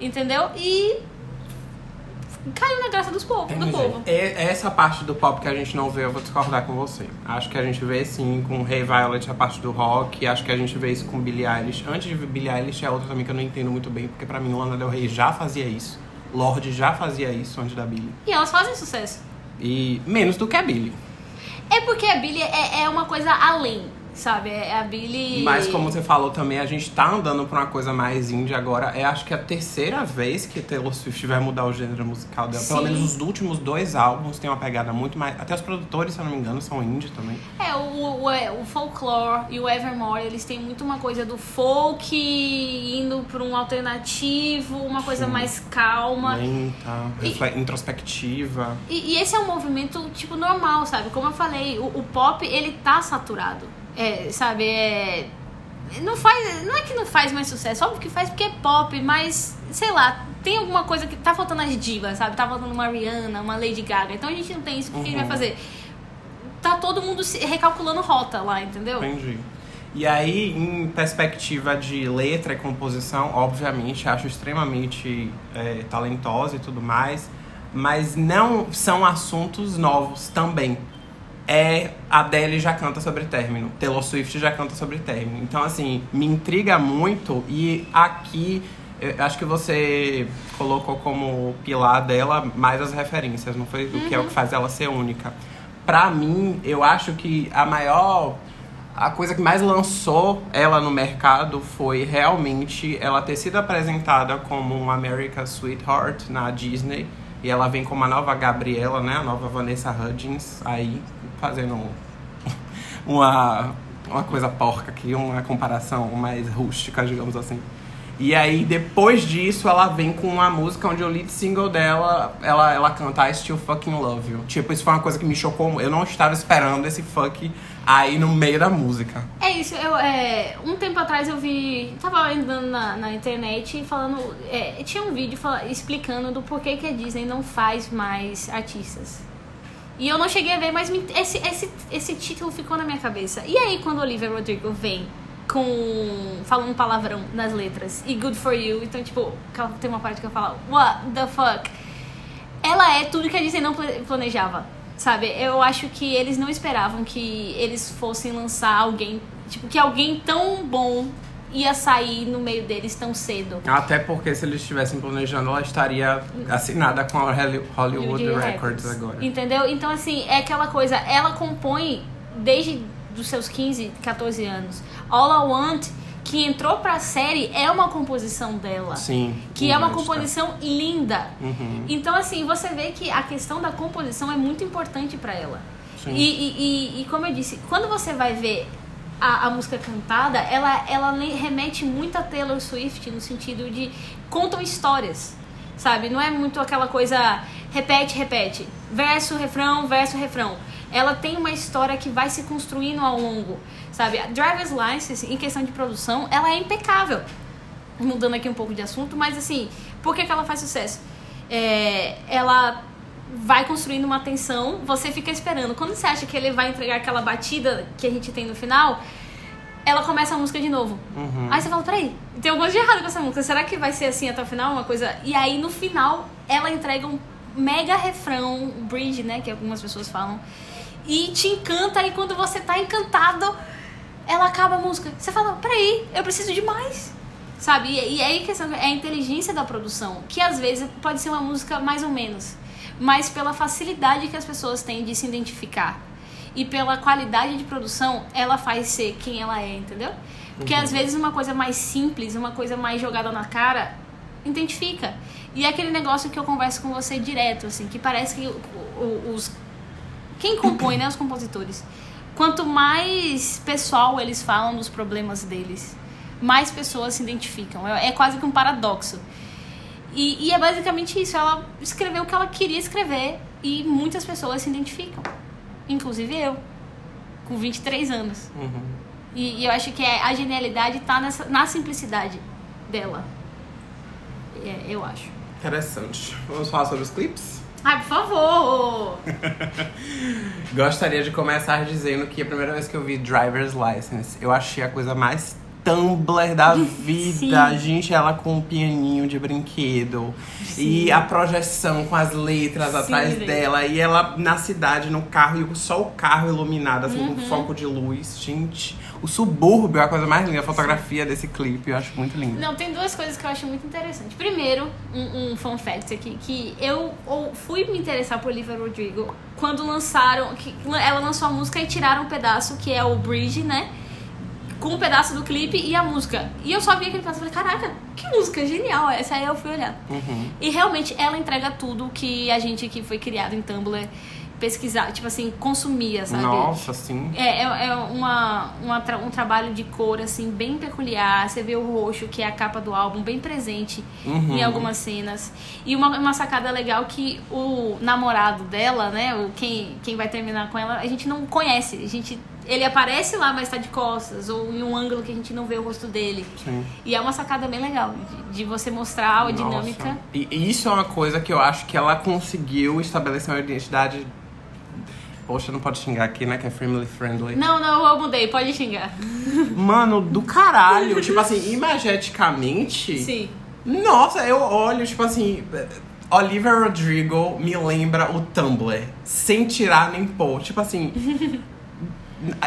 entendeu? E caiu na graça dos povo, do Entendi. povo. É- Essa parte do pop que a gente não vê, eu vou discordar com você. Acho que a gente vê sim com Ray Violet a parte do rock. Acho que a gente vê isso com Billie Eilish. Antes de Billie Eilish é outra também que eu não entendo muito bem, porque pra mim Lana Del Rey já fazia isso. Lorde já fazia isso antes da Billie. E elas fazem sucesso. E menos do que a Billie. É porque a Billie é, é uma coisa além, sabe? É a Billie. Mas como você falou também, a gente tá andando pra uma coisa mais indie agora. É acho que a terceira vez que Taylor Swift vai mudar o gênero musical dela. Pelo Sim. menos os últimos dois álbuns têm uma pegada muito mais. Até os produtores, se eu não me engano, são indie também. É, o, o, é, o folklore e o Evermore, eles têm muito uma coisa do folk indo pra um alternativo, uma coisa Sim. mais calma. Lenta, E- introspectiva. E, e esse é um movimento, tipo, normal, sabe? Como eu falei, o, o pop, ele tá saturado. É, sabe? É. Não faz. Não é que não faz mais sucesso, óbvio que faz porque é pop, mas, sei lá, tem alguma coisa que tá faltando as divas, sabe? Tá faltando uma Rihanna, uma Lady Gaga. Então a gente não tem isso, o que a gente vai Uhum. fazer? Tá todo mundo recalculando rota lá, entendeu? Entendi. E aí, em perspectiva de letra e composição, obviamente, acho extremamente é, talentosa e tudo mais, mas não são assuntos novos também. É, a Adele já canta sobre término, Taylor Swift já canta sobre término. Então, assim, me intriga muito e aqui eu acho que você colocou como pilar dela mais as referências, não foi o que é o que faz ela ser única. Pra mim, eu acho que a maior a coisa que mais lançou ela no mercado foi realmente ela ter sido apresentada como um America's Sweetheart na Disney. E ela vem como a nova Gabriela, né? A nova Vanessa Hudgens aí fazendo um- [laughs] uma, uma coisa porca aqui, uma comparação mais rústica, digamos assim. E aí, depois disso, ela vem com uma música onde o lead single dela, ela, ela canta I Still Fucking Love You. Tipo, isso foi uma coisa que me chocou. Eu não estava esperando esse fuck aí no meio da música. É isso, eu, é, um tempo atrás eu vi, tava andando na, na internet falando, é, tinha um vídeo fala- explicando do porquê que a Disney não faz mais artistas. E eu não cheguei a ver, mas me- esse, esse, esse título ficou na minha cabeça. E aí quando Olivia Rodrigo vem com falando palavrão nas letras e good for you, então tipo, tem uma parte que eu falo, what the fuck? ela é tudo que a Disney não pla- planejava, sabe? Eu acho que eles não esperavam que eles fossem lançar alguém, tipo, que alguém tão bom ia sair no meio deles tão cedo. Até porque se eles estivessem planejando, ela estaria assinada com a Holly- Hollywood Records agora. Entendeu? Então, assim, é aquela coisa, ela compõe desde os seus 15, 14 anos. All I Want, que entrou pra série, é uma composição dela. Sim. Que é uma composição linda. Uhum. Então, assim, você vê que a questão da composição é muito importante pra ela. Sim. E, e, e, e como eu disse, quando você vai ver a, a música cantada, ela, ela remete muito a Taylor Swift no sentido de contam histórias, sabe? Não é muito aquela coisa repete, repete, verso, refrão, verso, refrão. Ela tem uma história que vai se construindo ao longo, sabe? A Driver's License, em questão de produção, ela é impecável mudando aqui um pouco de assunto, mas assim, por que, que ela faz sucesso? É, ela vai construindo uma tensão, você fica esperando. Quando você acha que ele vai entregar aquela batida que a gente tem no final, ela começa a música de novo. Uhum. Aí você fala, peraí, tem alguma coisa de errado com essa música. Será que vai ser assim até o final? Uma coisa. E aí no final ela entrega um mega refrão, um bridge, né? Que algumas pessoas falam. E te encanta, e quando você tá encantado, ela acaba a música. Você fala, peraí, eu preciso de mais. Sabe? E, e aí a questão é a inteligência da produção, que às vezes pode ser uma música mais ou menos, mas pela facilidade que as pessoas têm de se identificar e pela qualidade de produção, ela faz ser quem ela é, entendeu? Porque às vezes uma coisa mais simples, uma coisa mais jogada na cara, identifica. E é aquele negócio que eu converso com você direto, assim, que parece que os quem compõe, né, os compositores. Quanto mais pessoal eles falam dos problemas deles, mais pessoas se identificam. É, é quase que um paradoxo. E, e é basicamente isso. Ela escreveu o que ela queria escrever e muitas pessoas se identificam. Inclusive eu, com 23 anos. Uhum. E, e eu acho que é, a genialidade tá nessa, na simplicidade dela. é, eu acho. Interessante. Vamos falar sobre os clipes? Ai, por favor! [laughs] Gostaria de começar dizendo que a primeira vez que eu vi Driver's License, eu achei a coisa mais Tumblr da vida. Sim. Gente, ela com um pianinho de brinquedo. E a projeção com as letras Sim, atrás dela. E ela na cidade, no carro, e só o carro iluminado, assim, Uhum. com foco de luz. Gente, o subúrbio é a coisa mais linda. A fotografia desse clipe eu acho muito linda. Não, tem duas coisas que eu acho muito interessante. Primeiro, um, um fun fact aqui, que eu fui me interessar por Olivia Rodrigo quando lançaram, que ela lançou a música e tiraram um pedaço que é o Bridge, né? Com um pedaço do clipe e a música. E eu só vi aquele pedaço e falei, caraca, que música genial essa. Aí eu fui olhar. Uhum. E realmente ela entrega tudo que a gente que foi criado em Tumblr pesquisar, tipo assim, consumia, sabe? Nossa, sim. É, é, é uma, uma tra- um trabalho de cor, assim, bem peculiar. Você vê o roxo, que é a capa do álbum, bem presente Uhum. em algumas cenas. E uma, uma sacada legal que o namorado dela, né, o, quem, quem vai terminar com ela, a gente não conhece. A gente, ele aparece lá, mas tá de costas, ou em um ângulo que a gente não vê o rosto dele. Sim. E é uma sacada bem legal, de, de você mostrar a Nossa. dinâmica. E e isso é uma coisa que eu acho que ela conseguiu estabelecer uma identidade. Poxa, não pode xingar aqui, né? Que é family friendly. Não, não, eu mudei, pode xingar. [laughs] Mano, do caralho. tipo assim, imageticamente. Sim. Nossa, eu olho, tipo assim. Olivia Rodrigo me lembra o Tumblr. Sem tirar nem pôr. Tipo assim. [laughs]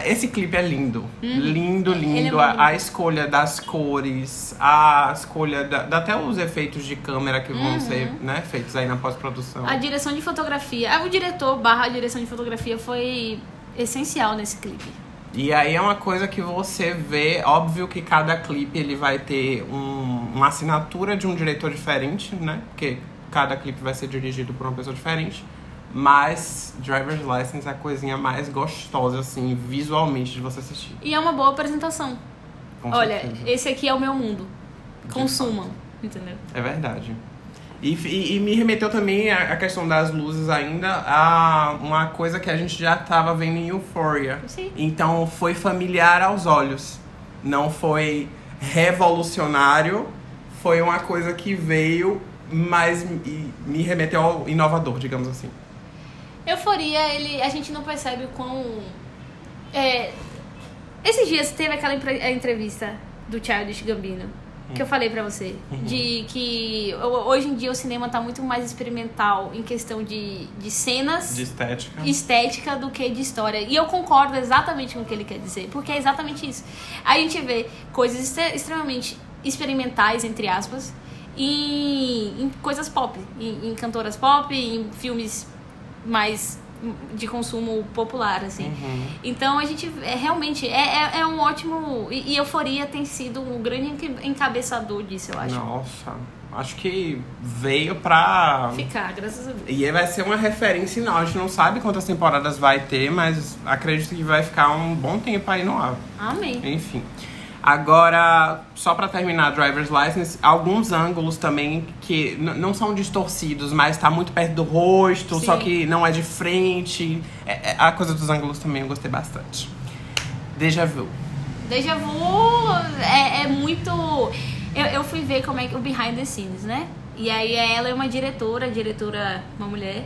Esse clipe é lindo. Lindo, Ele é lindo. muito a, a escolha das cores, a escolha da, da- até os efeitos de câmera que vão ser né, feitos aí na pós-produção. A direção de fotografia. O diretor barra direção de fotografia foi essencial nesse clipe. E aí é uma coisa que você vê, óbvio que cada clipe ele vai ter um- uma assinatura de um diretor diferente, né? Porque cada clipe vai ser dirigido por uma pessoa diferente. Mas Driver's License é a coisinha mais gostosa, assim, visualmente de você assistir. E é uma boa apresentação. Com Olha, certeza. esse aqui é o meu mundo. Consumam, entendeu? É verdade. E, e- e me remeteu também a, a questão das luzes ainda a uma coisa que a gente já estava vendo em Euphoria. Sim. Então foi familiar aos olhos. Não foi revolucionário. Foi uma coisa que veio, mas me, me remeteu ao inovador, digamos assim. Euforia, ele, a gente não percebe o quão. É, esses dias teve aquela entrevista do Childish Gambino. Que eu falei pra você. De que ho- hoje em dia o cinema tá muito mais experimental em questão de, de cenas. De estética. estética do que de história. E eu concordo exatamente com o que ele quer dizer, porque é exatamente isso. A gente vê coisas extre- extremamente experimentais, entre aspas, em, em coisas pop, em, em cantoras pop, em filmes mais de consumo popular, assim. Uhum. Então a gente é, realmente é, é, é um ótimo. E, e Euforia tem sido um grande encabeçador disso, eu acho. Nossa, acho que veio pra. Ficar, graças a Deus. E vai ser uma referência não. A gente não sabe quantas temporadas vai ter, mas acredito que vai ficar um bom tempo aí no ar. Amém. Enfim. Agora, só pra terminar Driver's License, alguns ângulos também que não são distorcidos, mas tá muito perto do rosto, Sim. só que não é de frente. É- é- a coisa dos ângulos também eu gostei bastante. Deja vu. Deja vu é, é muito. Eu, eu fui ver como é que o behind the scenes, né? E aí ela é uma diretora, diretora, uma mulher.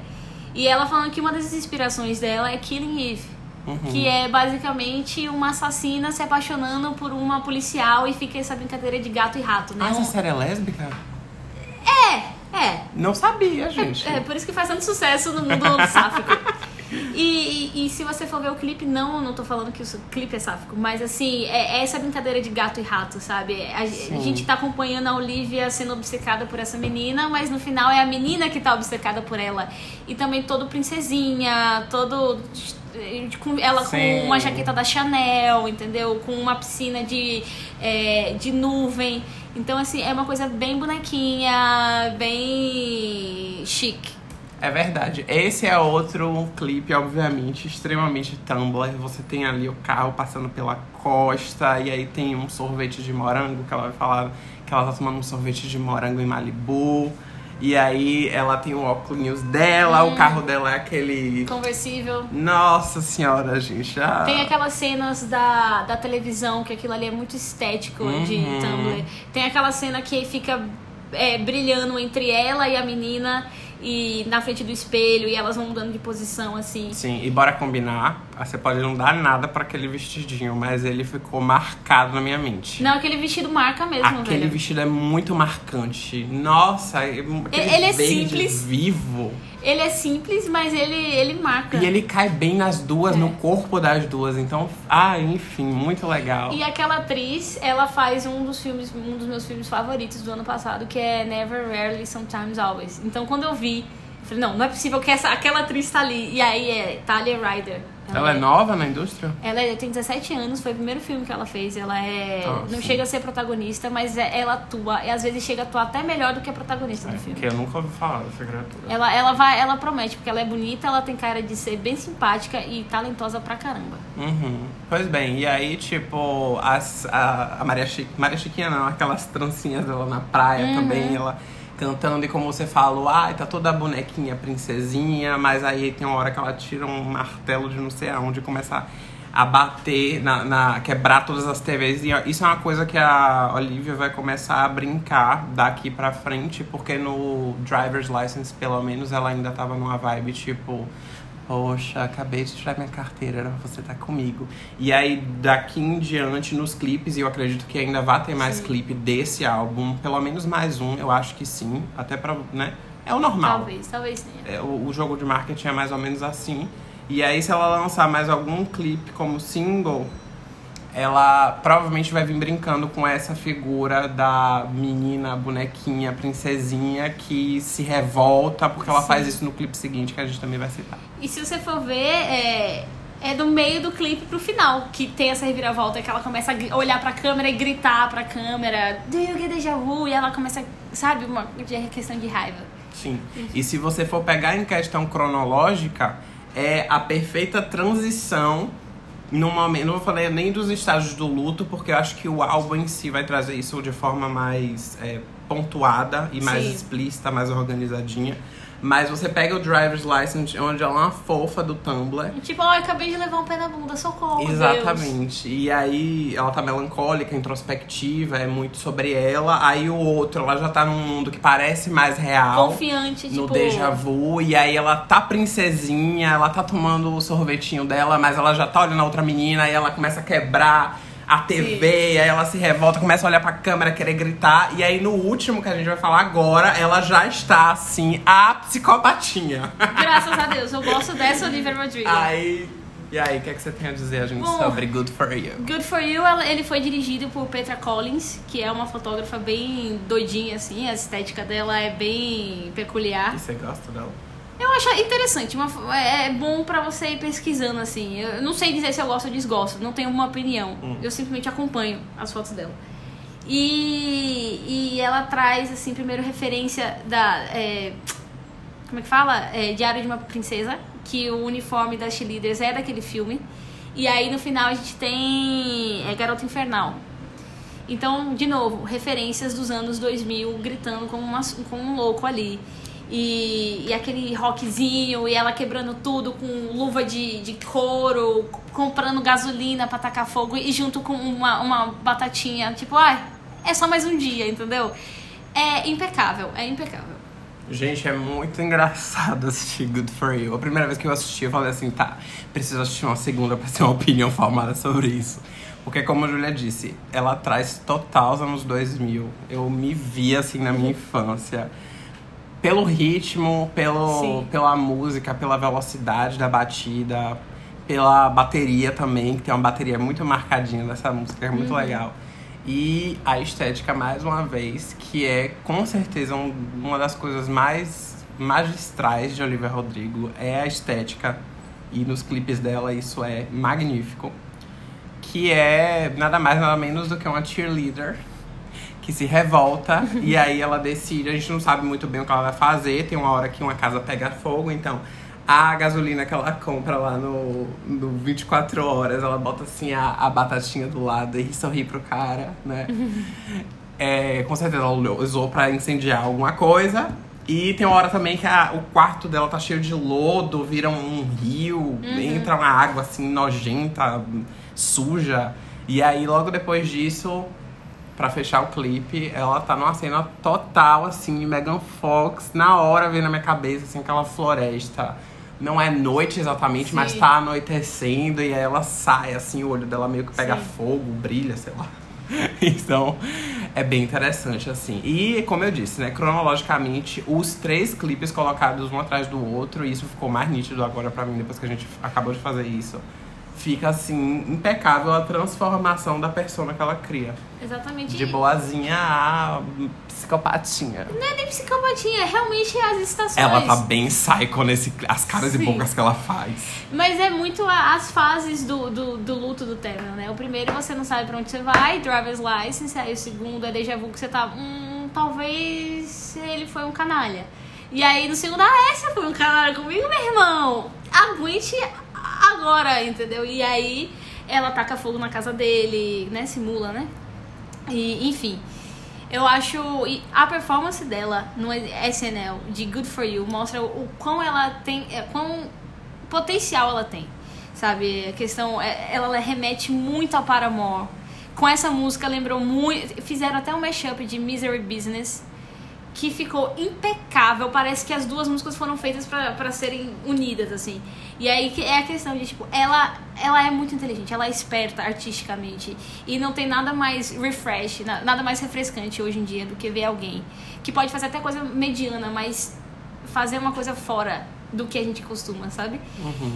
E ela falando que uma das inspirações dela é Killing Eve. Uhum. Que é basicamente uma assassina se apaixonando por uma policial e fica essa brincadeira de gato e rato, né? Ah, essa série é lésbica? É, é. Não sabia, gente. É por isso que faz tanto sucesso no mundo [laughs] sáfico. E, e, e se você for ver o clipe, não, não tô falando que o clipe é sáfico, mas assim, é, é essa brincadeira de gato e rato, sabe? A, a gente tá acompanhando a Olivia sendo obcecada por essa menina, mas no final é a menina que tá obcecada por ela. E também todo princesinha, todo. Com ela Sim. com uma jaqueta da Chanel, entendeu? Com uma piscina de, é, de nuvem. Então, assim, é uma coisa bem bonequinha, bem chique. É verdade. Esse é outro clipe, obviamente, extremamente Tumblr. Você tem ali o carro passando pela costa e aí tem um sorvete de morango que ela vai falar que ela tá tomando um sorvete de morango em Malibu. E aí ela tem o óculos dela, o carro dela é aquele. Conversível. Nossa senhora, gente. Ah. Tem aquelas cenas da, da televisão, que aquilo ali é muito estético de Uhum. Tumblr. Tem aquela cena que fica é, brilhando entre ela e a menina e na frente do espelho e elas vão mudando de posição assim. Sim, e bora combinar. Você pode não dar nada pra aquele vestidinho, mas ele ficou marcado na minha mente. Não, aquele vestido marca mesmo, Aquele velho. vestido é muito marcante. Nossa, aquele Ele é simples. vivo. Ele é simples, mas ele, ele marca. E ele cai bem nas duas, É. no corpo das duas. Então, ah, enfim, muito legal. E aquela atriz, ela faz um dos filmes, um dos meus filmes favoritos do ano passado, que é Never, Rarely, Sometimes, Always. Então quando eu vi, eu falei, não, não é possível que essa, aquela atriz tá ali. E aí é Talia Ryder. Ela é nova na indústria? Ela é- tem 17 anos, foi o primeiro filme que ela fez. Ela é. Ah, não sim. chega a ser protagonista, mas é- ela atua. E às vezes chega a atuar até melhor do que a protagonista do filme. Porque eu nunca ouvi falar dessa criatura. Ela, ela, vai, ela promete, porque ela é bonita, ela tem cara de ser bem simpática e talentosa pra caramba. Uhum. Pois bem, e aí, tipo, as, a, a Maria, Chi, Maria Chiquinha não, aquelas trancinhas dela na praia Uhum. também, ela cantando, e como você falou, ai, tá toda a bonequinha princesinha, mas aí tem uma hora que ela tira um martelo de não sei aonde e começa a bater, na, na- quebrar todas as TVs. E isso é uma coisa que a Olivia vai começar a brincar daqui pra frente, porque no Driver's License, pelo menos, ela ainda tava numa vibe tipo. Poxa, acabei de tirar minha carteira, era pra você estar comigo. E aí, daqui em diante, nos clipes, e eu acredito que ainda vai ter mais Sim. clipe desse álbum, pelo menos mais um, eu acho que sim. Até pra, né? É o normal. Talvez, talvez tenha. É, o, o jogo de marketing é mais ou menos assim. E aí, se ela lançar mais algum clipe como single, ela provavelmente vai vir brincando com essa figura da menina, bonequinha, princesinha que se revolta porque ela Sim. faz isso no clipe seguinte que a gente também vai citar. E se você for ver, é, é do meio do clipe pro final que tem essa reviravolta, que ela começa a olhar pra câmera e gritar pra câmera, do you get déjà vu? E ela começa, sabe, uma questão de raiva. Sim. E se você for pegar em questão cronológica, é a perfeita transição no momento. Não vou falar nem dos estágios do luto, porque eu acho que o álbum em si vai trazer isso de forma mais é, pontuada e mais Sim. explícita, mais organizadinha. Mas você pega o Driver's License, onde ela é uma fofa do Tumblr. E tipo, ó, eu acabei de levar um pé na bunda, socorro, Deus. Exatamente. E aí ela tá melancólica, introspectiva, é muito sobre ela. Aí o outro, ela já tá num mundo que parece mais real. Confiante, no tipo... déjà vu, e aí ela tá princesinha, ela tá tomando o sorvetinho dela, mas ela já tá olhando a outra menina, aí ela começa a quebrar a TV, aí ela se revolta, começa a olhar pra câmera, querer gritar, e aí no último que a gente vai falar agora, ela já está assim, a psicopatinha. Graças a Deus, eu gosto dessa Olivia Rodrigo. aí, e aí, o que, é que você tem a dizer, a gente, Bom, sobre Good For You? Good For You, ela- ele foi dirigido por Petra Collins, que é uma fotógrafa bem doidinha, assim. A estética dela é bem peculiar. E você gosta dela? Eu acho interessante, uma, é é bom pra você ir pesquisando, assim. Eu não sei dizer se eu gosto ou desgosto, não tenho uma opinião. Hum. Eu simplesmente acompanho as fotos dela. E, e ela traz, assim, primeiro referência da. é, como é que fala? É, Diário de uma Princesa, que o uniforme das cheerleaders é daquele filme. E aí no final a gente tem é, Garota Infernal. Então, de novo, referências dos anos 2000 gritando como, uma, como um louco ali. E, e aquele rockzinho, e ela quebrando tudo com luva de, de couro, comprando gasolina pra tacar fogo e junto com uma, uma batatinha. Tipo, ai, é só mais um dia, entendeu? É impecável, é impecável. Gente, é muito engraçado assistir Good For You. A primeira vez que eu assisti, eu falei assim, tá, preciso assistir uma segunda pra ter uma opinião formada sobre isso. Porque, como a Julia disse, ela traz total os anos 2000. Eu me vi, assim, na minha infância. Pelo ritmo, pelo, Sim. pela música, pela velocidade da batida, pela bateria também, que tem uma bateria muito marcadinha dessa música, é muito legal. E a estética, mais uma vez, que é com certeza um- uma das coisas mais magistrais de Olivia Rodrigo, é a estética. E nos clipes dela isso é magnífico. Que é nada mais, nada menos do que uma cheerleader que se revolta e aí ela decide, a gente não sabe muito bem o que ela vai fazer, tem uma hora que uma casa pega fogo, então a gasolina que ela compra lá no, no 24 horas, ela bota assim a, a batatinha do lado e sorri pro cara, né? [laughs] É, com certeza ela usou pra incendiar alguma coisa. E tem uma hora também que a- o quarto dela tá cheio de lodo, vira um rio, entra uma água assim nojenta, suja. E aí logo depois disso, pra fechar o clipe, ela tá numa cena total, assim, Megan Fox, na hora veio na minha cabeça, assim, aquela floresta. Não é noite exatamente, mas Sim. tá anoitecendo e aí ela sai, assim, o olho dela meio que pega Sim. fogo, brilha, sei lá. [laughs] Então, é bem interessante, assim. E, como eu disse, né, cronologicamente, os três clipes colocados um atrás do outro, e isso ficou mais nítido agora pra mim, depois que a gente acabou de fazer isso. Fica, assim, impecável a transformação da persona que ela cria. Exatamente. De boazinha a psicopatinha. Não é nem psicopatia, é realmente as estações. Ela tá bem psycho nesse... As caras Sim. e bocas que ela faz. Mas é muito a- as fases do, do, do luto do término, né? O primeiro você não sabe pra onde você vai, driver's license. Aí o segundo é déjà vu que você tá. Hum, talvez ele foi um canalha. E aí no segundo, ah, essa foi um canalha comigo, meu irmão. Aguente agora, entendeu? E aí ela taca fogo na casa dele, né? Simula, né? E, enfim. Eu acho. A performance dela no SNL de Good For You mostra o, o quão ela tem. é, quão potencial ela tem. Sabe? A questão. é- Ela remete muito a Paramore. Com essa música lembrou muito. Fizeram até um mashup de Misery Business. Que ficou impecável. Parece que as duas músicas foram feitas pra pra serem unidas, assim. E aí que é a questão de, tipo, ela, ela é muito inteligente, ela é esperta artisticamente. E não tem nada mais refresh, na- nada mais refrescante hoje em dia do que ver alguém que pode fazer até coisa mediana, mas fazer uma coisa fora do que a gente costuma, sabe?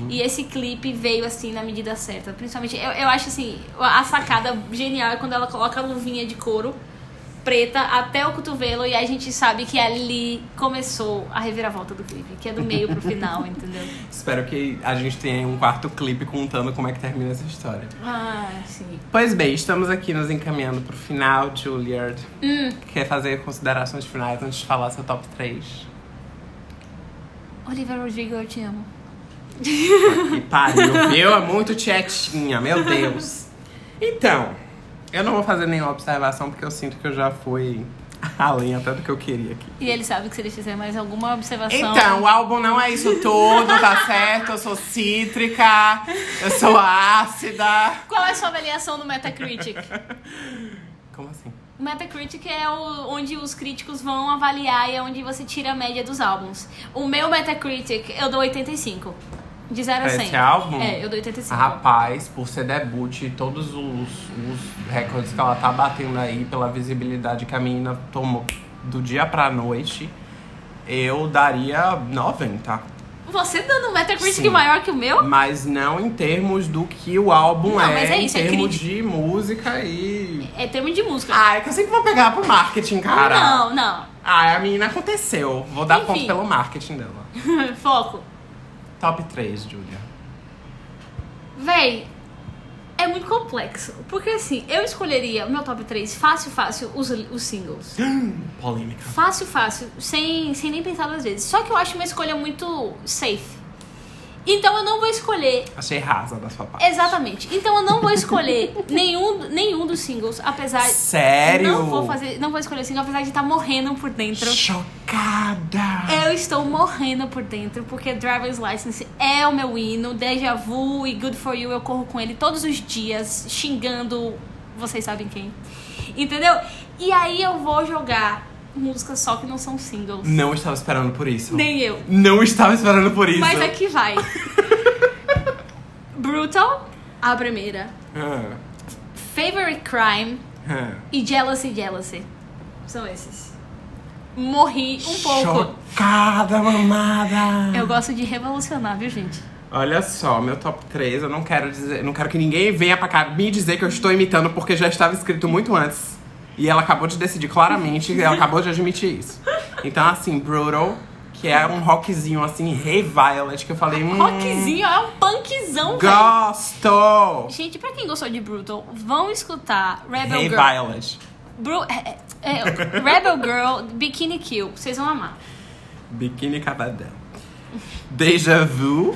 E esse clipe veio assim na medida certa. Principalmente, eu, eu acho assim, a sacada genial é quando ela coloca a luvinha de couro preta até o cotovelo e a gente sabe que ali começou a reviravolta do clipe, que é do meio pro final, [laughs] entendeu? Espero que a gente tenha um quarto clipe contando como é que termina essa história. Ah, sim. Pois bem, estamos aqui nos encaminhando pro final, Juliard. Hum, Quer fazer considerações finais antes de falar seu top 3? Olivia Rodrigo, eu te amo. Que pariu, viu? É muito tietinha, meu Deus. [laughs] Então, eu não vou fazer nenhuma observação porque eu sinto que eu já fui além até do que eu queria aqui. E ele sabe que se ele fizer mais alguma observação. Então, o álbum não é isso tudo, tá certo? Eu sou cítrica, eu sou ácida. Qual é a sua avaliação no Metacritic? Como assim? O Metacritic é o, onde os críticos vão avaliar e é onde você tira a média dos álbuns. O meu Metacritic, eu dou 85. De 0 a Pra 100. esse álbum? É, eu dou 85. Rapaz, por ser debut e todos os, os recordes que ela tá batendo aí, pela visibilidade que a menina tomou do dia pra noite, eu daria 90. Você dando um Metacritic Sim. maior que o meu? Mas não em termos do que o álbum Não, é, mas é isso, em é termos crítico. de música e. É termo de música. Ah, é que eu sempre vou pegar pro marketing, cara. Não, não. Ah, a menina aconteceu. Vou dar Enfim. ponto pelo marketing dela. [laughs] Foco. Top 3, Julia. Véi, é muito complexo. Porque assim, eu escolheria o meu top 3 fácil, fácil, os, os singles. [gasps] Polêmica. Fácil, fácil, sem, sem nem pensar duas vezes. Só que eu acho uma escolha muito safe. Então eu não vou escolher. Achei rasa da sua parte. Exatamente. Então eu não vou escolher [laughs] nenhum, nenhum dos singles, apesar. Sério? Não vou fazer. Não vou escolher single, apesar de estar morrendo por dentro. Chocada! Eu estou morrendo por dentro, porque Driver's License é o meu hino, Deja Vu e Good For You, eu corro com ele todos os dias, xingando vocês sabem quem. Entendeu? E aí eu vou jogar músicas só que não são singles. Não estava esperando por isso. Nem eu. Não estava esperando por isso. Mas aqui vai. [laughs] Brutal, a primeira. Ah, Favorite Crime ah. e Jealousy Jealousy. São esses. Morri um pouco. Chocada, mamada! Eu gosto de revolucionar, viu, gente? Olha só, meu top 3, eu não quero dizer, não quero que ninguém venha pra cá me dizer que eu estou imitando porque já estava escrito muito antes. E ela acabou de decidir claramente, e ela acabou de admitir isso. Então, assim, Brutal, que é um rockzinho assim, Hey Violet, que eu falei, hum, Rockzinho é um punkzão. Gosto! Gente, pra quem gostou de Brutal, vão escutar Rebel Hey Girl. Violet. Bru- é, é, é, [laughs] Rebel Girl, Bikini Kill. Vocês vão amar. Biquíni Cavadão. Deja Vu,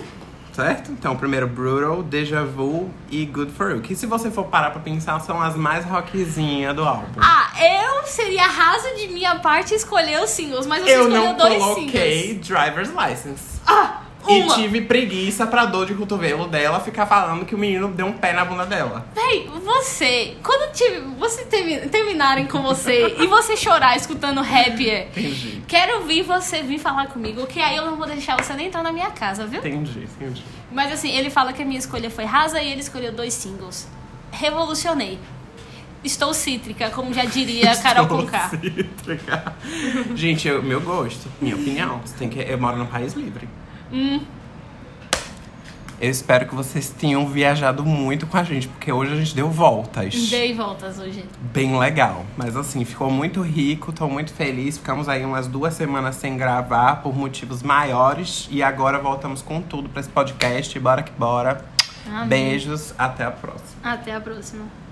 certo? Então, primeiro Brutal, Deja Vu e Good For You. Que se você for parar pra pensar, são as mais rockzinhas do álbum. Ah, eu seria raso de minha parte escolher os singles, mas você eu escolheu não dois coloquei singles. Driver's License. Ah, Uma. E tive preguiça pra dor de cotovelo dela ficar falando que o menino deu um pé na bunda dela. Véi, você, quando tive, você termi- terminarem com você e você chorar escutando rap, é, Entendi. quero vir você vir falar comigo, que aí eu não vou deixar você nem entrar na minha casa, viu? Entendi, entendi. Mas assim, ele fala que a minha escolha foi rasa e ele escolheu dois singles. Revolucionei. Estou cítrica, como já diria [laughs] Carol Estou Conká. cítrica. Gente, eu- meu gosto, minha opinião. Você tem que, eu moro num país livre. Hum. Eu espero que vocês tenham viajado muito com a gente, porque hoje a gente deu voltas. Dei voltas hoje. Bem legal. Mas assim, ficou muito rico, tô muito feliz. Ficamos aí umas duas semanas sem gravar por motivos maiores. E agora voltamos com tudo pra esse podcast. Bora que bora. Amém. Beijos, até a próxima. Até a próxima.